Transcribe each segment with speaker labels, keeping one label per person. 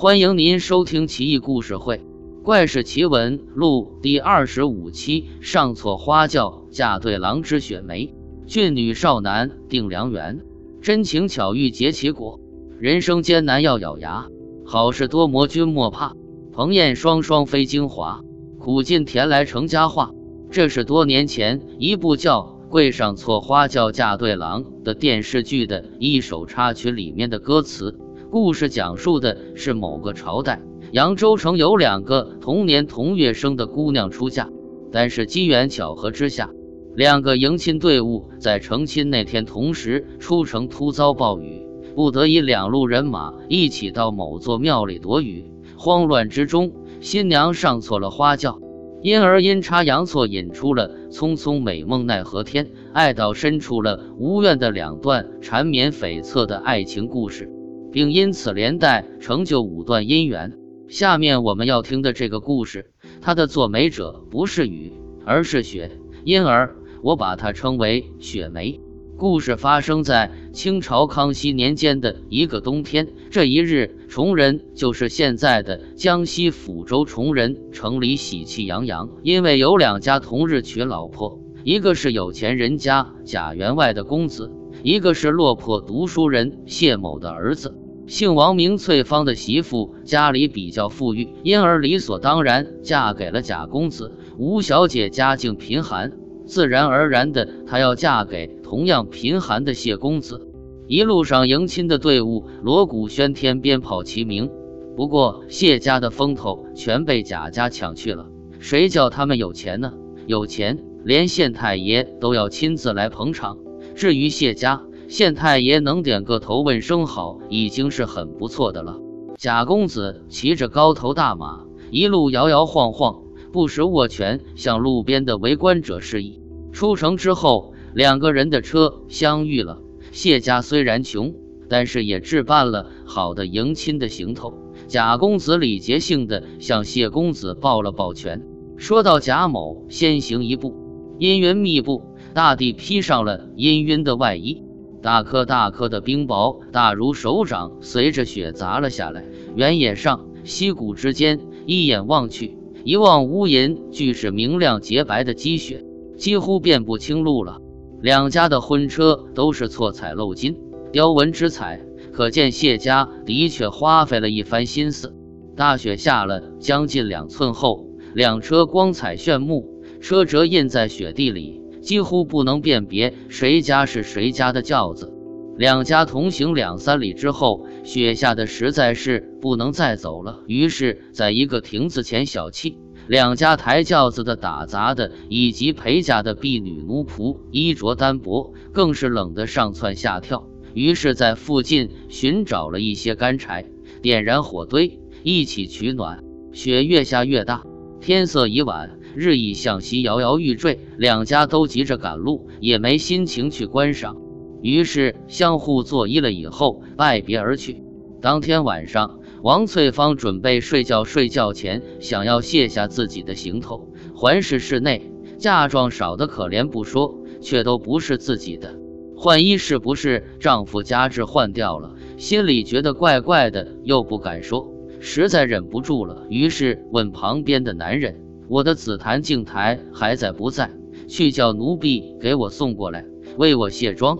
Speaker 1: 欢迎您收听《奇异故事会·怪事奇闻录》第二十五期。上错花轿嫁对郎之雪梅，俊女少男定良缘，真情巧遇结奇果。人生艰难要咬牙，好事多磨君莫怕。鹏燕双双飞京华，苦尽甜来成佳话。这是多年前一部叫《跪上错花轿嫁对郎》的电视剧的一首插曲里面的歌词。故事讲述的是某个朝代，扬州城有两个同年同月生的姑娘出嫁，但是机缘巧合之下，两个迎亲队伍在成亲那天同时出城，突遭暴雨，不得已两路人马一起到某座庙里躲雨。慌乱之中，新娘上错了花轿。因而阴差阳错引出了“匆匆美梦奈何天，爱到深处了无怨”的两段缠绵悱恻的爱情故事，并因此连带成就五段姻缘。下面我们要听的这个故事，它的作媒者不是雨，而是雪，因而我把它称为雪梅。故事发生在清朝康熙年间的一个冬天。这一日，崇仁就是现在的江西抚州崇仁城里喜气洋洋，因为有两家同日娶老婆，一个是有钱人家贾员外的公子，一个是落魄读书人谢某的儿子。姓王名翠芳的媳妇家里比较富裕，因而理所当然嫁给了贾公子。吴小姐家境贫寒。自然而然的，她要嫁给同样贫寒的谢公子。一路上迎亲的队伍锣鼓喧天，鞭炮齐鸣。不过谢家的风头全被贾家抢去了。谁叫他们有钱呢？有钱，连县太爷都要亲自来捧场。至于谢家，县太爷能点个头问声好，已经是很不错的了。贾公子骑着高头大马，一路摇摇晃晃。不时握拳向路边的围观者示意。出城之后，两个人的车相遇了。谢家虽然穷，但是也置办了好的迎亲的行头。贾公子礼节性的向谢公子抱了抱拳，说到：“贾某先行一步。”阴云密布，大地披上了阴氲的外衣，大颗大颗的冰雹大如手掌，随着雪砸了下来。原野上，溪谷之间，一眼望去。一望无垠，俱是明亮洁白的积雪，几乎辨不清路了。两家的婚车都是错彩镂金、雕纹之彩，可见谢家的确花费了一番心思。大雪下了将近两寸厚，两车光彩炫目，车辙印在雪地里，几乎不能辨别谁家是谁家的轿子。两家同行两三里之后，雪下的实在是不能再走了，于是在一个亭子前小憩。两家抬轿子的、打杂的以及陪嫁的婢女奴仆，衣着单薄，更是冷得上蹿下跳。于是，在附近寻找了一些干柴，点燃火堆，一起取暖。雪越下越大，天色已晚，日益向西摇摇欲坠。两家都急着赶路，也没心情去观赏。于是相互作揖了以后，拜别而去。当天晚上，王翠芳准备睡觉，睡觉前想要卸下自己的行头，环视室内，嫁妆少的可怜不说，却都不是自己的。换衣是不是丈夫家制换掉了？心里觉得怪怪的，又不敢说，实在忍不住了，于是问旁边的男人：“我的紫檀镜台还在不在？去叫奴婢给我送过来，为我卸妆。”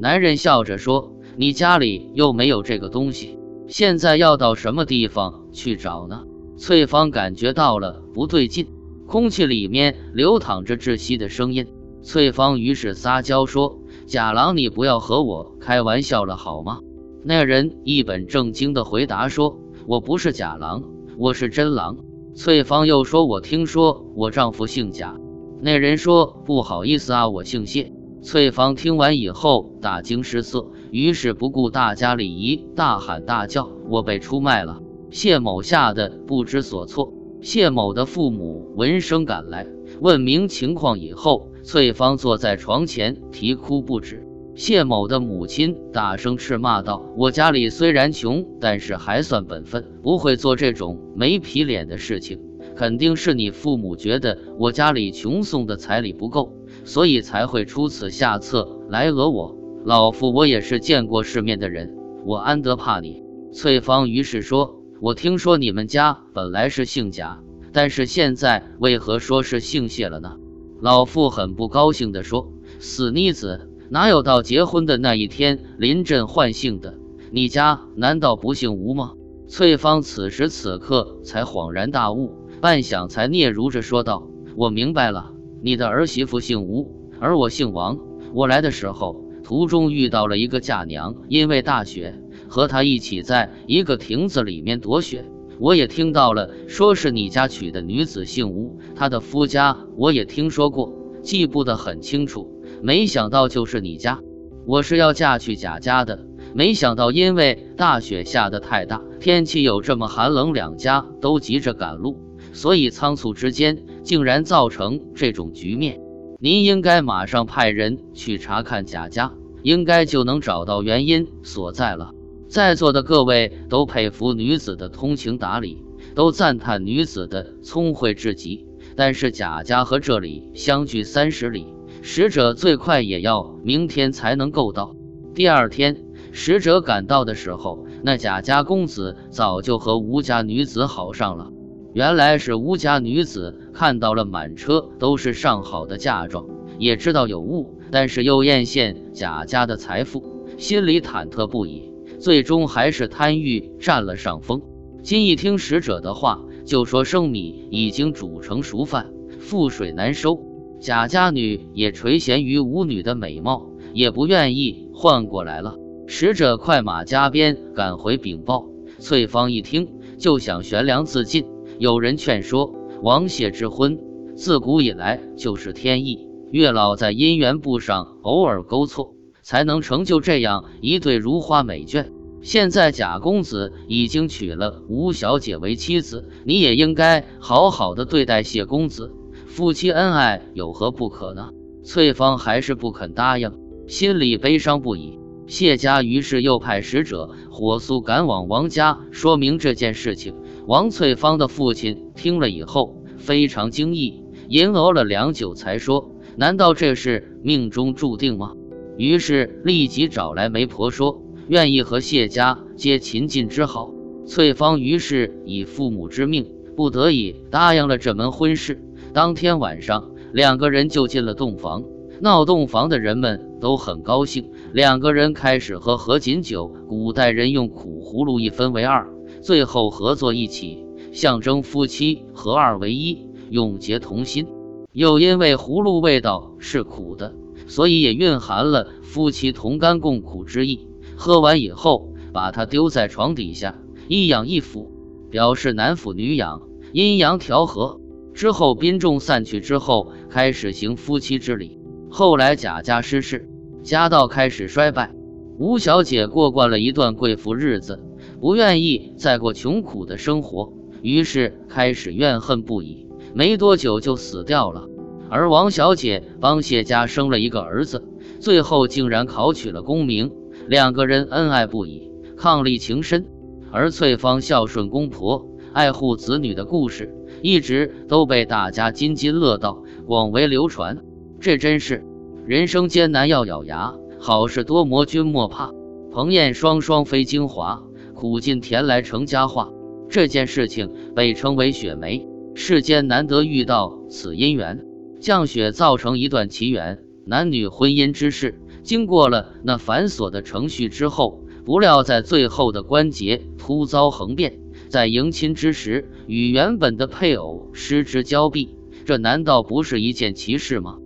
Speaker 1: 男人笑着说：“你家里又没有这个东西，现在要到什么地方去找呢？”翠芳感觉到了不对劲，空气里面流淌着窒息的声音。翠芳于是撒娇说：“贾郎，你不要和我开玩笑了好吗？”那人一本正经地回答说：“我不是贾郎，我是真郎。”翠芳又说：“我听说我丈夫姓贾。”那人说：“不好意思啊，我姓谢。”翠芳听完以后大惊失色，于是不顾大家礼仪，大喊大叫：“我被出卖了！”谢某吓得不知所措。谢某的父母闻声赶来，问明情况以后，翠芳坐在床前啼哭不止。谢某的母亲大声斥骂道：“我家里虽然穷，但是还算本分，不会做这种没皮脸的事情。肯定是你父母觉得我家里穷，送的彩礼不够。”所以才会出此下策来讹我。老夫我也是见过世面的人，我安得怕你？翠芳于是说：“我听说你们家本来是姓贾，但是现在为何说是姓谢了呢？”老妇很不高兴地说：“死妮子，哪有到结婚的那一天临阵换姓的？你家难道不姓吴吗？”翠芳此时此刻才恍然大悟，半晌才嗫嚅着说道：“我明白了，你的儿媳妇姓吴，而我姓王。我来的时候，途中遇到了一个嫁娘，因为大雪，和她一起在一个亭子里面躲雪。”我也听到了，说是你家娶的女子姓吴，她的夫家我也听说过，记不得很清楚。没想到就是你家，我是要嫁去贾家的，没想到因为大雪下得太大，天气又这么寒冷，两家都急着赶路，所以仓促之间竟然造成这种局面。您应该马上派人去查看贾家，应该就能找到原因所在了。在座的各位都佩服女子的通情达理，都赞叹女子的聪慧至极。但是贾家和这里相距三十里，使者最快也要明天才能够到。第二天，使者赶到的时候，那贾家公子早就和吴家女子好上了。原来是吴家女子看到了满车都是上好的嫁妆，也知道有误，但是又艳羡贾家的财富，心里忐忑不已。最终还是贪欲占了上风。今一听使者的话，就说生米已经煮成熟饭，覆水难收。贾家女也垂涎于舞女的美貌，也不愿意换过来了。使者快马加鞭赶回禀报。翠芳一听就想悬梁自尽。有人劝说，王谢之婚自古以来就是天意，月老在姻缘簿上偶尔勾错。才能成就这样一对如花美眷。现在贾公子已经娶了吴小姐为妻子，你也应该好好的对待谢公子，夫妻恩爱有何不可呢？翠芳还是不肯答应，心里悲伤不已。谢家于是又派使者火速赶往王家，说明这件事情。王翠芳的父亲听了以后非常惊异，吟哦了良久，才说：“难道这是命中注定吗？”于是立即找来媒婆说，愿意和谢家结秦晋之好。翠芳于是以父母之命，不得已答应了这门婚事。当天晚上，两个人就进了洞房。闹洞房的人们都很高兴，两个人开始喝合卺酒。古代人用苦葫芦一分为二，最后合作一起，象征夫妻合二为一，永结同心。又因为葫芦味道是苦的。所以也蕴含了夫妻同甘共苦之意。喝完以后，把它丢在床底下，一仰一俯，表示男抚女养，阴阳调和。之后宾众散去之后，开始行夫妻之礼。后来贾家失势，家道开始衰败。吴小姐过惯了一段贵妇日子，不愿意再过穷苦的生活，于是开始怨恨不已。没多久就死掉了。而王小姐帮谢家生了一个儿子，最后竟然考取了功名，两个人恩爱不已，伉俪情深。而翠芳孝顺公婆、爱护子女的故事，一直都被大家津津乐道，广为流传。这真是人生艰难要咬牙，好事多磨君莫怕。彭燕双双飞精华，苦尽甜来成佳话。这件事情被称为雪梅，世间难得遇到此姻缘。降雪造成一段奇缘，男女婚姻之事，经过了那繁琐的程序之后，不料在最后的关节突遭横变，在迎亲之时与原本的配偶失之交臂，这难道不是一件奇事吗？